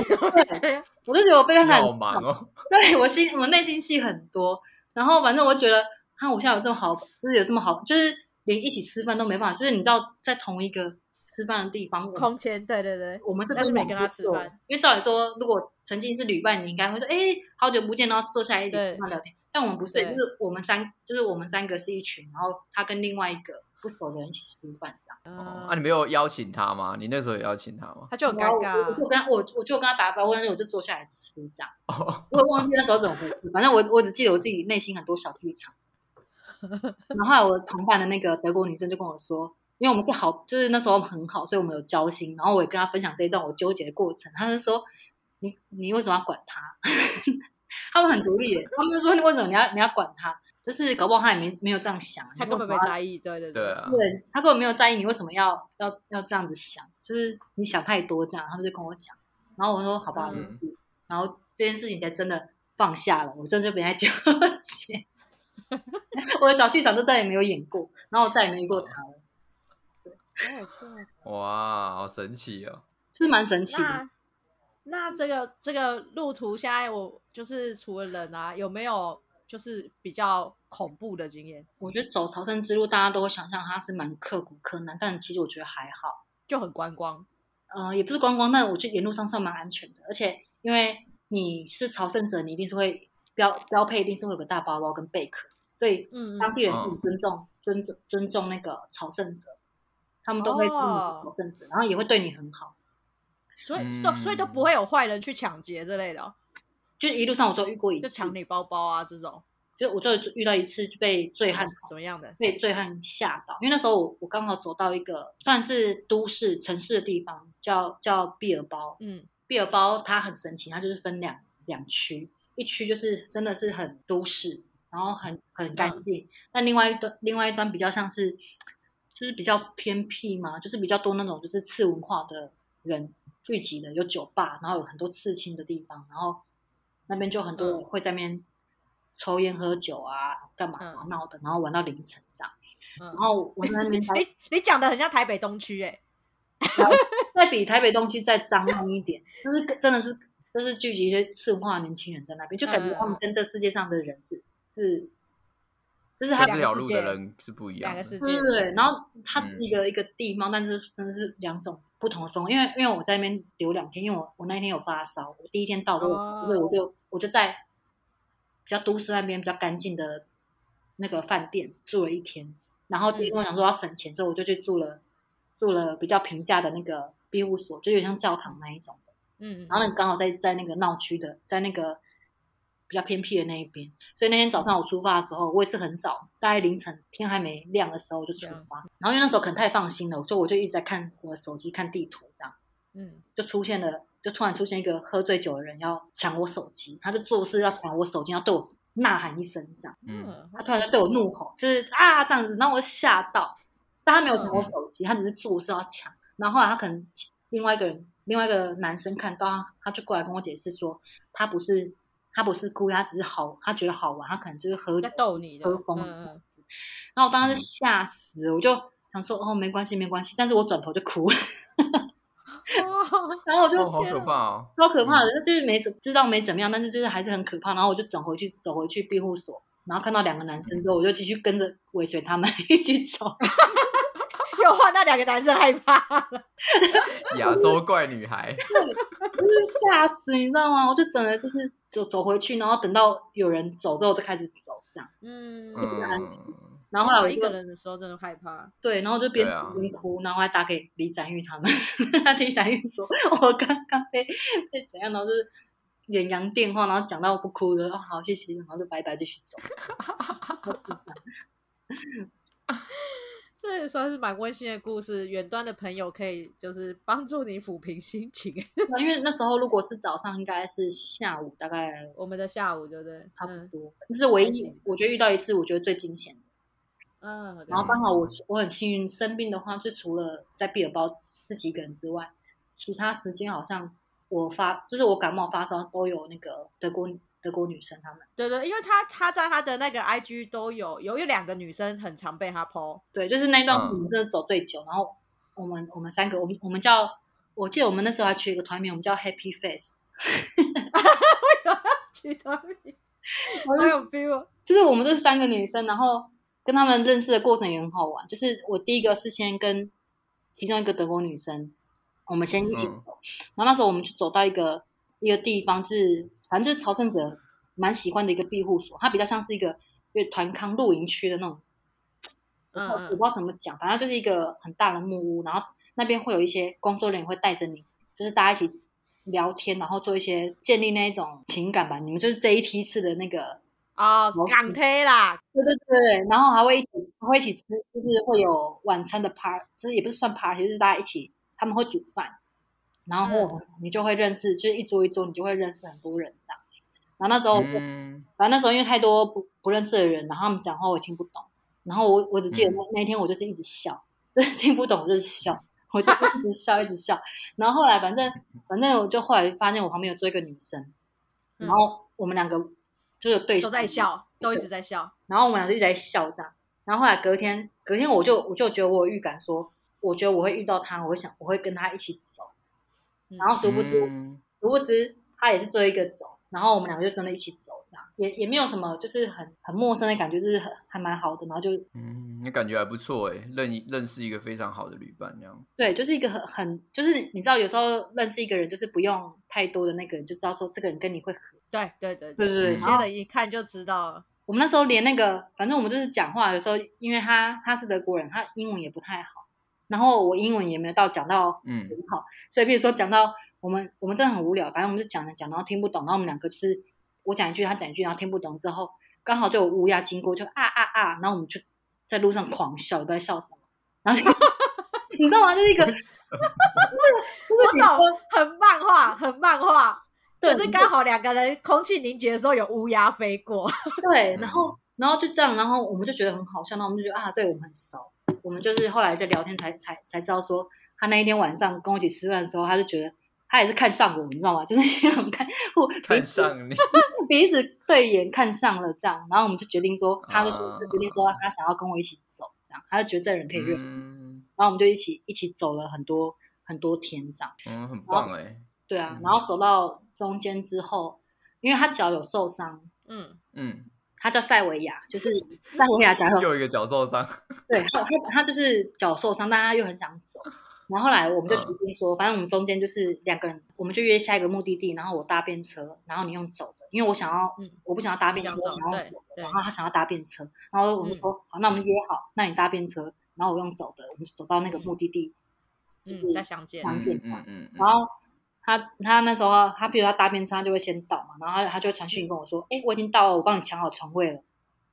我就觉得我背叛感好忙哦，对我心我内心戏很多，然后反正我觉得。他我现在有这么好，就是有这么好，就是连一起吃饭都没办法。就是你知道，在同一个吃饭的地方，空间，对对对，我们是不是没跟他吃饭？因为照理说，如果曾经是旅伴，你应该会说，哎，好久不见，然后坐下来一起吃饭聊天。但我们不是，就是我们三，就是我们三个是一群，然后他跟另外一个不熟的人一起吃饭这样。哦，啊，你没有邀请他吗？你那时候有邀请他吗？他就很尴尬，我就跟我我就跟他打招呼，但是我就坐下来吃这样。哦我也忘记那时候怎么回事，反正我我只记得我自己内心很多小剧场。然后我同伴的那个德国女生就跟我说，因为我们是好，就是那时候很好，所以我们有交心。然后我也跟她分享这一段我纠结的过程。她就说：“你你为什么要管他？他们很独立。他们就说：你为什么你要你要管他？就是搞不好他也没没有这样想，他根本没在意。对对对，对他根本没有在意你为什么要要要这样子想，就是你想太多这样。他们就跟我讲，然后我说：好吧，没事。然后这件事情才真的放下了，我真的就别再纠结。” 我的小剧场就再也没有演过，然后我再也没遇过他了。哇，好神奇哦！是蛮神奇的。那这个这个路途，现在我就是除了人啊，有没有就是比较恐怖的经验？我觉得走朝圣之路，大家都会想象它是蛮刻苦困难，但其实我觉得还好，就很观光。呃，也不是观光，但我觉得沿路上算蛮安全的。而且因为你是朝圣者，你一定是会标标配，一定是会有个大包包跟贝壳。所以，当地人是很尊重、尊重、尊重那个朝圣者，他们都会尊重朝圣者，然后也会对你很好。所以，都所以都不会有坏人去抢劫之类的。就一路上我都遇过一次，就抢你包包啊这种。就我就遇到一次被醉汉怎么样的？被醉汉吓到，因为那时候我我刚好走到一个算是都市城市的地方，叫叫毕尔包。嗯，毕尔包它很神奇，它就是分两两区，一区就是真的是很都市。然后很很干净，但另外一端另外一端比较像是，就是比较偏僻嘛，就是比较多那种就是次文化的人聚集的，有酒吧，然后有很多刺青的地方，然后那边就很多人会在那边抽烟喝酒啊，干嘛闹的，然后玩到凌晨这样。然后我在那边，你你讲的很像台北东区哎，再比台北东区再脏乱一点，就是真的是就是聚集一些次文化的年轻人在那边，就感觉他们跟这世界上的人是。是，就是他这条路的人是不一样，两个世界。对对对，然后它是一个一个地方，但是真的是两种不同的风。因为因为我在那边留两天，因为我我那天有发烧，我第一天到之后，所以我就我就在比较都市那边比较干净的那个饭店住了一天。然后第一天我想说要省钱，所以我就去住了住了比较平价的那个庇护所，就有点像教堂那一种的。嗯，然后那刚好在在那个闹区的，在那个。比较偏僻的那一边，所以那天早上我出发的时候，我也是很早，大概凌晨天还没亮的时候就出发。然后因为那时候可能太放心了，所以我就一直在看我的手机、看地图这样。嗯，就出现了，就突然出现一个喝醉酒的人要抢我手机，他就做事要抢我手机，要对我呐喊一声这样。嗯，他突然就对我怒吼，就是啊这样子，然后我就吓到。但他没有抢我手机，他只是做事要抢。然后后来他可能另外一个人，另外一个男生看到他，他就过来跟我解释说，他不是。他不是故意，他只是好，他觉得好玩，他可能就是喝逗你喝疯了。然后我当时吓死，我就想说哦，没关系，没关系。但是我转头就哭了，然后我就好可怕哦，超可怕的，就是没怎知道没怎么样，但是就是还是很可怕。然后我就转回去，走回去庇护所，然后看到两个男生之后，我就继续跟着尾随他们 一起走。又换那两个男生害怕。了，亚洲怪女孩，就是吓死你知道吗？我就整个就是走走回去，然后等到有人走之后就开始走，这样，嗯，就不安心。然后后来我一个人的时候真的害怕，对，然后就边边哭，然后还打给李展玉他们，李展玉说我刚刚被被怎样，然后就是远洋电话，然后讲到不哭的，哦好谢谢，然后就拜拜继续走。这也算是蛮温馨的故事。远端的朋友可以就是帮助你抚平心情。因为那时候如果是早上，应该是下午，大概我们的下午，对不对？差不多。这是唯一我觉得遇到一次，我觉得最惊险的。嗯，然后刚好我我很幸运，生病的话，就除了在毕尔包这几个人之外，其他时间好像我发就是我感冒发烧都有那个德国。德国女生他们。对对，因为她她在她的那个 IG 都有有有两个女生很常被她 PO，对，就是那段我们真的走最久，然后我们我们三个我们我们叫我记得我们那时候还取一个团名，我们叫 Happy Face，为什么要取团名？好有 feel，就是我们这三个女生，然后跟他们认识的过程也很好玩，就是我第一个是先跟其中一个德国女生，我们先一起走，然后那时候我们就走到一个一个地方是。反正就是朝圣者蛮喜欢的一个庇护所，它比较像是一个乐团康露营区的那种，嗯，我不知道怎么讲，反正就是一个很大的木屋，然后那边会有一些工作人员会带着你，就是大家一起聊天，然后做一些建立那一种情感吧。你们就是这一梯次的那个哦，港推啦，对对对，然后还会一起还会一起吃，就是会有晚餐的 part，就是也不是算 part，就是大家一起他们会煮饭。然后你就会认识，就是一桌一桌，你就会认识很多人这样。然后那时候就，反正那时候因为太多不不认识的人，然后他们讲话我也听不懂。然后我我只记得那那一天我就是一直笑，就是听不懂就是笑，我就一直笑一直笑。然后后来反正反正我就后来发现我旁边有坐一个女生，然后我们两个就是对都在笑，都一直在笑。然后我们俩就一直在笑这样。然后后来隔天隔天我就我就觉得我有预感说，我觉得我会遇到他，我会想我会跟他一起走。然后殊不知，殊不知他也是追一个走，然后我们两个就真的一起走，这样也也没有什么，就是很很陌生的感觉，就是很还蛮好的，然后就嗯，你感觉还不错哎，认认识一个非常好的旅伴这样。对，就是一个很很，就是你知道，有时候认识一个人，就是不用太多的那个人，就知道说这个人跟你会合。对对对对对对，接着一看就知道了。我们那时候连那个，反正我们就是讲话，有时候因为他他是德国人，他英文也不太好。然后我英文也没有到讲到嗯很好，所以比如说讲到我们我们真的很无聊，反正我们就讲着讲，然后听不懂，然后我们两个就是我讲一句他讲一句，然后听不懂之后，刚好就有乌鸦经过，就啊啊啊，然后我们就在路上狂笑，不知道笑什么，然后 你知道吗？就是一个，不 是不是，很漫画，很漫画，就是刚好两个人空气凝结的时候有乌鸦飞过，对，然后然后就这样，然后我们就觉得很好笑，那我们就觉得啊，对我们很熟。我们就是后来在聊天才才才知道说，他那一天晚上跟我一起吃饭的时候，他就觉得他也是看上我，你知道吗？就是我们看我看上你，彼此对眼看上了这样，然后我们就决定说，他就说就决定说他想要跟我一起走，这样他就觉得这人可以认，然后我们就一起一起走了很多很多天这样，嗯，很棒哎，对啊，然后走到中间之后，因为他脚有受伤，嗯嗯。他叫塞维亚，就是塞维亚脚又一个脚受伤。对，他他就是脚受伤，但他又很想走。然后后来我们就决定说，反正我们中间就是两个人，我们就约下一个目的地。然后我搭便车，然后你用走的，因为我想要，我不想要搭便车，我想要走。然后他想要搭便车，然后我们说好，那我们约好，那你搭便车，然后我用走的，我们走到那个目的地，嗯，再相见，相见，嗯嗯，然后。他他那时候，他比如他搭便车，他就会先到嘛，然后他他就会传讯跟我说：“哎，我已经到了，我帮你抢好床位了，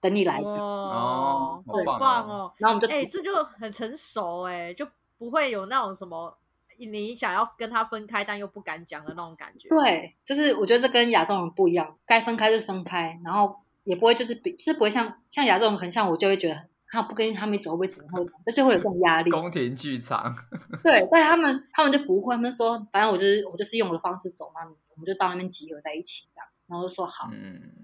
等你来。”哦，好棒哦！然后我们就哎，这就很成熟哎，就不会有那种什么你想要跟他分开但又不敢讲的那种感觉。对，就是我觉得这跟亚洲人不一样，该分开就分开，然后也不会就是比就是不会像像亚洲人很像我就会觉得。他不跟他们走，会不会怎么会？那就会有这种压力。宫廷剧场。对，但他们他们就不会，他们说，反正我就是我就是用我的方式走嘛，我们就到那边集合在一起这样，然后就说好，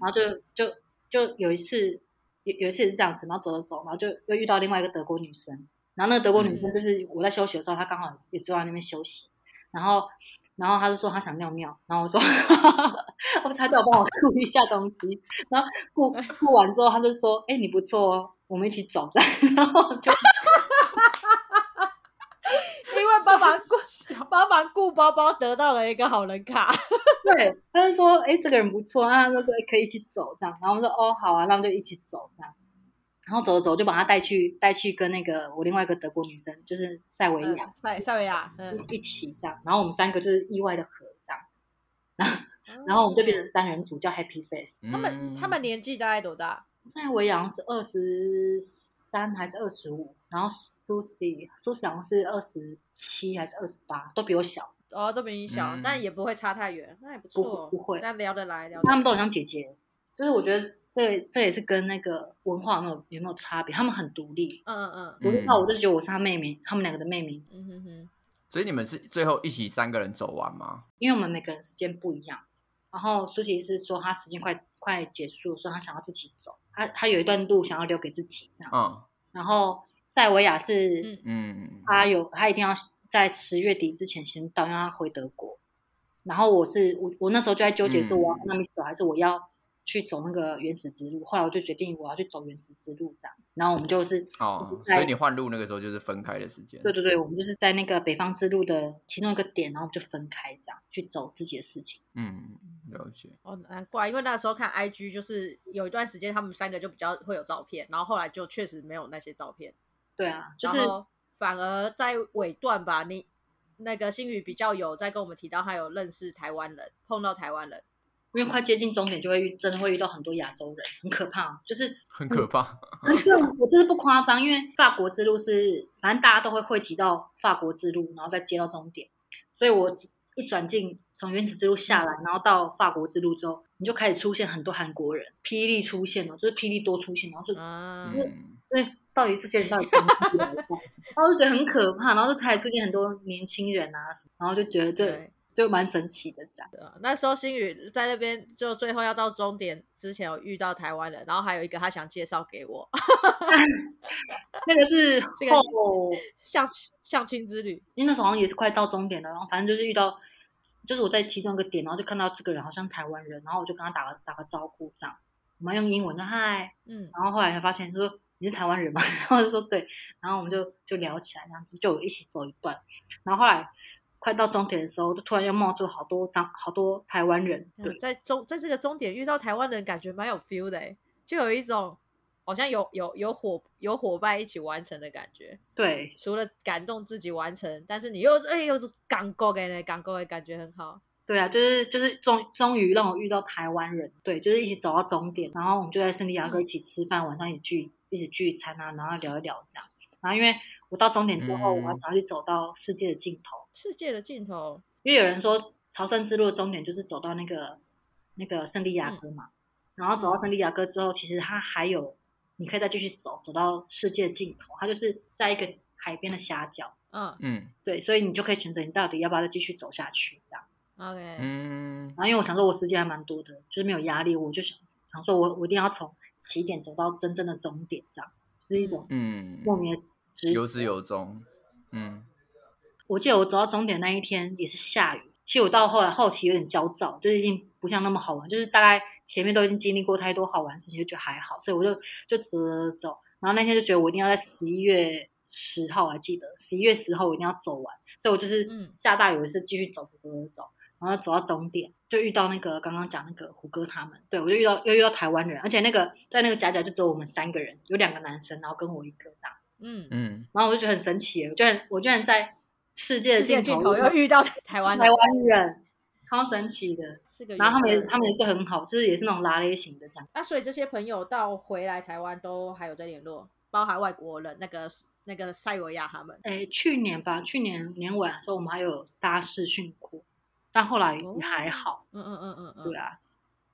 然后就就就有一次有有一次也是这样子，然后走走走，然后就又遇到另外一个德国女生，然后那个德国女生就是我在休息的时候，她刚好也坐在那边休息，然后然后她就说她想尿尿，然后我说，我 她叫我帮我 顾一下东西，然后顾顾完之后，她就说，哎，你不错哦。我们一起走的，然后就 因为帮忙 顾帮忙顾包包得到了一个好人卡，对，他就说哎这个人不错啊，他说可以一起走这样，然后我们说哦好啊，那我们就一起走这样，然后走着走就把他带去带去跟那个我另外一个德国女生就是塞维亚塞塞维亚嗯一起这样，然后我们三个就是意外的合这样，然后然后我们就变成三人组叫 Happy Face，他们他们年纪大概多大？塞维扬是二十三还是二十五？然后 Susie Susie 好像是二十七还是二十八，都比我小。哦，都比你小，但也不会差太远，那也不错。不会，那聊得来，聊得来。他们都很像姐姐，就是我觉得这这也是跟那个文化有没有有没有差别？他们很独立，嗯嗯嗯，独立到我就觉得我是他妹妹，他们两个的妹妹。嗯哼哼。所以你们是最后一起三个人走完吗？因为我们每个人时间不一样。然后舒淇是说他时间快快结束，所以他想要自己走。他他有一段路想要留给自己这样。嗯。然后塞维亚是，嗯，他有他一定要在十月底之前先到，因为他回德国。然后我是我我那时候就在纠结是我要跟他们走还是我要去走那个原始之路。后来我就决定我要去走原始之路这样。然后我们就是哦，所以你换路那个时候就是分开的时间。对对对，我们就是在那个北方之路的其中一个点，然后就分开这样去走自己的事情。嗯，了解。哦，难怪，因为那时候看 IG 就是有一段时间他们三个就比较会有照片，然后后来就确实没有那些照片。对啊，就是反而在尾段吧，你。那个星宇比较有在跟我们提到，他有认识台湾人，碰到台湾人，因为快接近终点就会遇，真的会遇到很多亚洲人，很可怕，就是很可怕。对，我真的不夸张，因为法国之路是，反正大家都会汇集到法国之路，然后再接到终点，所以我一转进从原子之路下来，然后到法国之路之后，你就开始出现很多韩国人，霹雳出现了，就是霹雳多出现，然后就，嗯，对。到底这些人到底怎么？然后就觉得很可怕，然后就开始出现很多年轻人啊什么，然后就觉得这就蛮神奇的这样。那时候星宇在那边，就最后要到终点之前有遇到台湾人，然后还有一个他想介绍给我，那个是 这个相相亲之旅，因为那时候好像也是快到终点了，然后反正就是遇到，就是我在其中一个点，然后就看到这个人好像台湾人，然后我就跟他打个打个招呼这样，我们用英文说嗨，嗯，然后后来才发现说。你是台湾人吗？然后就说对，然后我们就就聊起来，这样子就一起走一段。然后后来快到终点的时候，就突然又冒出好多张好多台湾人。对，在终在这个终点遇到台湾人，感觉蛮有 feel 的，就有一种好像有有有伙有伙伴一起完成的感觉。对，除了感动自己完成，但是你又哎又港过给呢，港够的感觉很好。对啊，就是就是终终于让我遇到台湾人，对，就是一起走到终点，然后我们就在圣地亚哥一起吃饭，晚上一起聚。一起聚餐啊，然后聊一聊这样。然后因为我到终点之后，我还想要去走到世界的尽头。世界的尽头，因为有人说朝圣之路的终点就是走到那个那个圣地亚哥嘛。然后走到圣地亚哥之后，其实它还有你可以再继续走，走到世界尽头。它就是在一个海边的峡角。嗯嗯，对，所以你就可以选择你到底要不要再继续走下去这样。OK，嗯。然后因为我想说，我时间还蛮多的，就是没有压力，我就想想说我我一定要从。起点走到真正的终点，这样是一种嗯莫名的有始有终。嗯，我记得我走到终点那一天也是下雨。其实我到后来后期有点焦躁，就是已经不像那么好玩，就是大概前面都已经经历过太多好玩的事情，就觉得还好，所以我就就走走。然后那天就觉得我一定要在十一月十号，我还记得十一月十号我一定要走完，所以我就是下大雨是继续走走走走走。然后走到终点，就遇到那个刚刚讲那个胡歌他们，对我就遇到又遇到台湾人，而且那个在那个夹角就只有我们三个人，有两个男生，然后跟我一个这样，嗯。嗯，然后我就觉得很神奇，我居然我居然在世界的尽头又遇到台湾台湾人，超神奇的，然后他们也他们也是很好，就是也是那种拉类型的这样。那所以这些朋友到回来台湾都还有在联络，包含外国人那个那个塞维亚他们，哎，去年吧，去年年尾的时候我们还有搭视讯过。但后来也还好，嗯嗯嗯嗯嗯，对啊，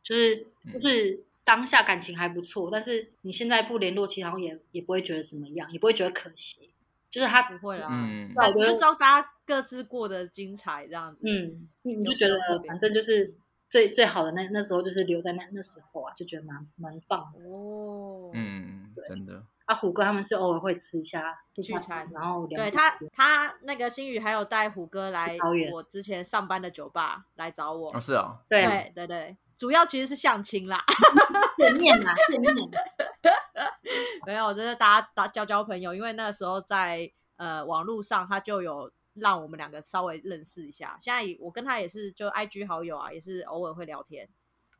就是就是当下感情还不错，但是你现在不联络，其实好像也也不会觉得怎么样，也不会觉得可惜，就是他不会啦，嗯，我就知道大家各自过得精彩这样子，嗯，你就觉得反正就是最最好的那那时候就是留在那那时候啊，就觉得蛮蛮棒的哦，嗯，真的。啊，虎哥他们是偶尔会吃一下聚餐，然后对他他那个新宇还有带虎哥来我之前上班的酒吧来找我，是哦，对对对对，主要其实是相亲啦，见面啦，见面，没有，就是大家打交交朋友，因为那个时候在呃网络上他就有让我们两个稍微认识一下，现在我跟他也是就 I G 好友啊，也是偶尔会聊天，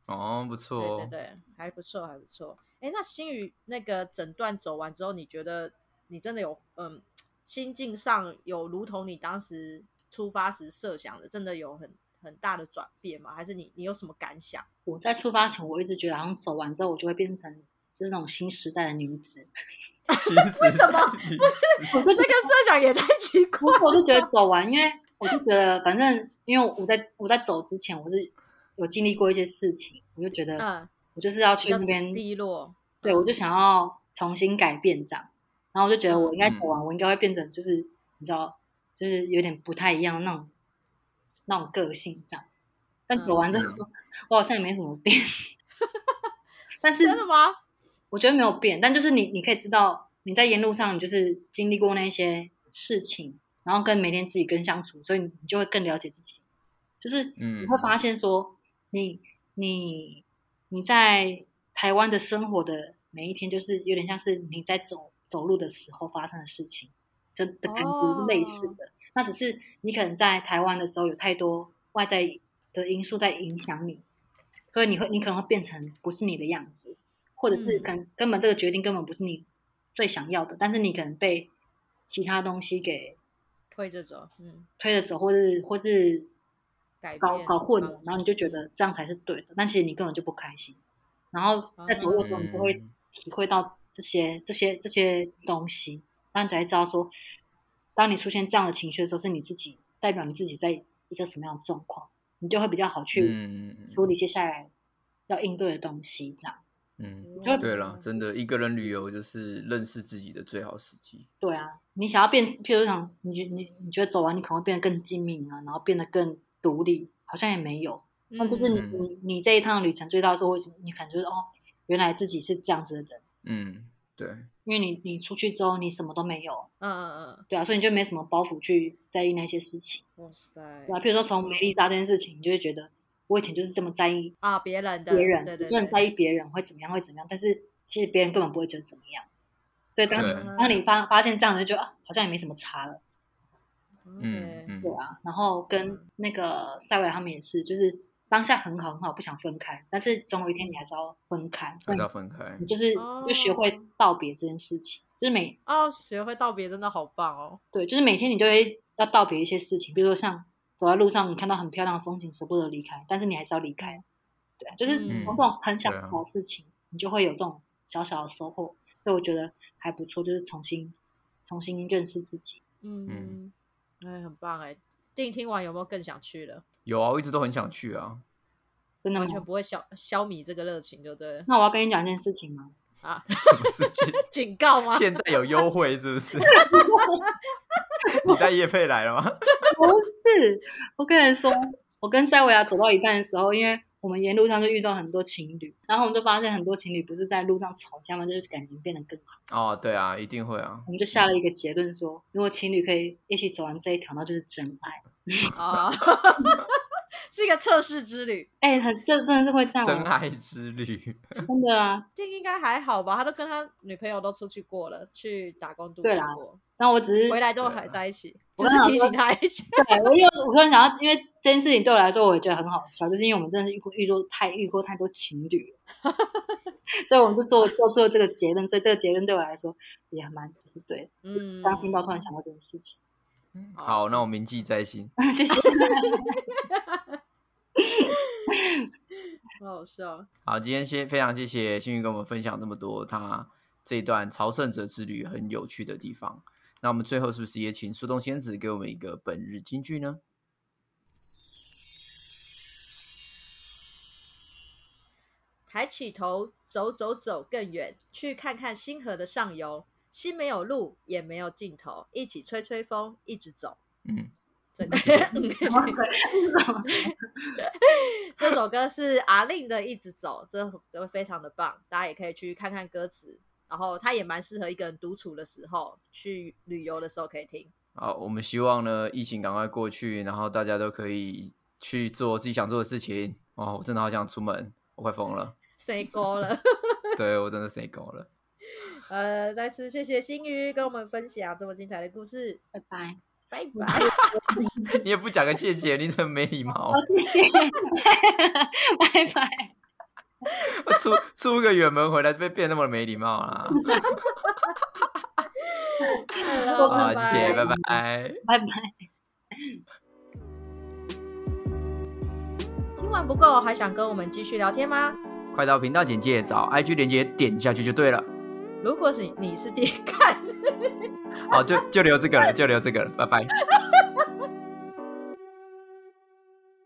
哦，不错，对对对，还不错，还不错。哎，那心宇那个诊断走完之后，你觉得你真的有嗯心境上有如同你当时出发时设想的，真的有很很大的转变吗？还是你你有什么感想？我在出发前我一直觉得，好像走完之后我就会变成就是那种新时代的女子。为什么？不是，我这个设想也太奇怪。我就觉得走完，因为我就觉得，反正因为我在我在走之前，我是有经历过一些事情，我就觉得，嗯，我就是要去那边低落。对，我就想要重新改变这样，然后我就觉得我应该走完，我应该会变成就是你知道，就是有点不太一样那种那种个性这样。但走完之后，我好像也没什么变。但是真的吗？我觉得没有变，但就是你，你可以知道你在沿路上，你就是经历过那些事情，然后跟每天自己跟相处，所以你就会更了解自己。就是你会发现说，你你你在台湾的生活的每一天，就是有点像是你在走走路的时候发生的事情，真的感觉类似的。那只是你可能在台湾的时候有太多外在的因素在影响你，所以你会你可能会变成不是你的样子。或者是根根本这个决定根本不是你最想要的，但是你可能被其他东西给推着走，嗯，推着走，或是或是搞搞混了，然后你就觉得这样才是对的，但其实你根本就不开心。然后在走路的时候，你就会体会到这些这些这些东西，然后你才知道说，当你出现这样的情绪的时候，是你自己代表你自己在一个什么样的状况，你就会比较好去处理接下来要应对的东西，这样。嗯，对了，真的一个人旅游就是认识自己的最好时机。对啊，你想要变，譬如想，你觉你你觉得走完你可能会变得更精明啊，然后变得更独立，好像也没有。那就是你你你这一趟旅程最大的收获，你可能就是哦，原来自己是这样子的人。嗯，对，因为你你出去之后你什么都没有。嗯嗯嗯。对啊，所以你就没什么包袱去在意那些事情。哇塞。对啊，譬如说从美丽莎这件事情，你就会觉得。我以前就是这么在意啊，别人的别人，对对，就很在意别人会怎么样，会怎么样。但是其实别人根本不会觉得怎么样。所以当当你发发现这样子，就觉得好像也没什么差了。嗯，对啊。然后跟那个塞维他们也是，就是当下很好很好，不想分开，但是总有一天你还是要分开，还是要分开。你就是就学会道别这件事情，就是每哦，学会道别真的好棒哦。对，就是每天你都会要道别一些事情，比如说像。走在路上，你看到很漂亮的风景，舍不得离开，但是你还是要离开，对啊，就是从这种很小的事情，你就会有这种小小的收获，所以我觉得还不错，就是重新重新认识自己，嗯，哎，很棒哎！电听完有没有更想去了？有啊，我一直都很想去啊，真的完全不会消消弭这个热情，就对。那我要跟你讲一件事情吗？啊，什么事情？警告吗？现在有优惠是不是？你带叶佩来了吗？不是，我跟你说，我跟塞维亚走到一半的时候，因为我们沿路上就遇到很多情侣，然后我们就发现很多情侣不是在路上吵架吗？就是感情变得更好。哦，对啊，一定会啊。我们就下了一个结论说，如果情侣可以一起走完这一条，那就是真爱。啊。是一个测试之旅，哎，很这真的是会这样。真爱之旅，真的啊，这应该还好吧？他都跟他女朋友都出去过了，去打工度假过。然后我只是回来都还在一起，只是提醒他一下。对，我又我突然想到，因为这件事情对我来说，我也觉得很好笑，就是因为我们真的是遇过遇过太遇过太多情侣，所以我们就做做出了这个结论。所以这个结论对我来说也蛮就是对。嗯，刚听到突然想到这件事情。好，那我铭记在心。谢谢。好 好笑。好，今天先非常谢谢幸运跟我们分享这么多他这一段朝圣者之旅很有趣的地方。那我们最后是不是也请苏东仙子给我们一个本日金句呢？抬起头，走走走更远，去看看星河的上游。心没有路，也没有尽头，一起吹吹风，一直走。嗯。这首歌是阿令的《一直走》，这首歌非常的棒，大家也可以去看看歌词。然后它也蛮适合一个人独处的时候，去旅游的时候可以听。好，我们希望呢，疫情赶快过去，然后大家都可以去做自己想做的事情。哦，我真的好想出门，我快疯了。谁高了？对我真的谁高了。呃，再次谢谢新宇跟我们分享这么精彩的故事。拜拜。拜拜！你也不讲个谢谢，你很没礼貌。谢谢，拜拜。出 出个远门回来，被变那么没礼貌 啊！好，谢谢，拜拜，拜拜。听完不够，还想跟我们继续聊天吗？快到频道简介找 IG 连接点下去就对了。如果是你是第一看，好，就就留这个了，就留这个了，拜拜。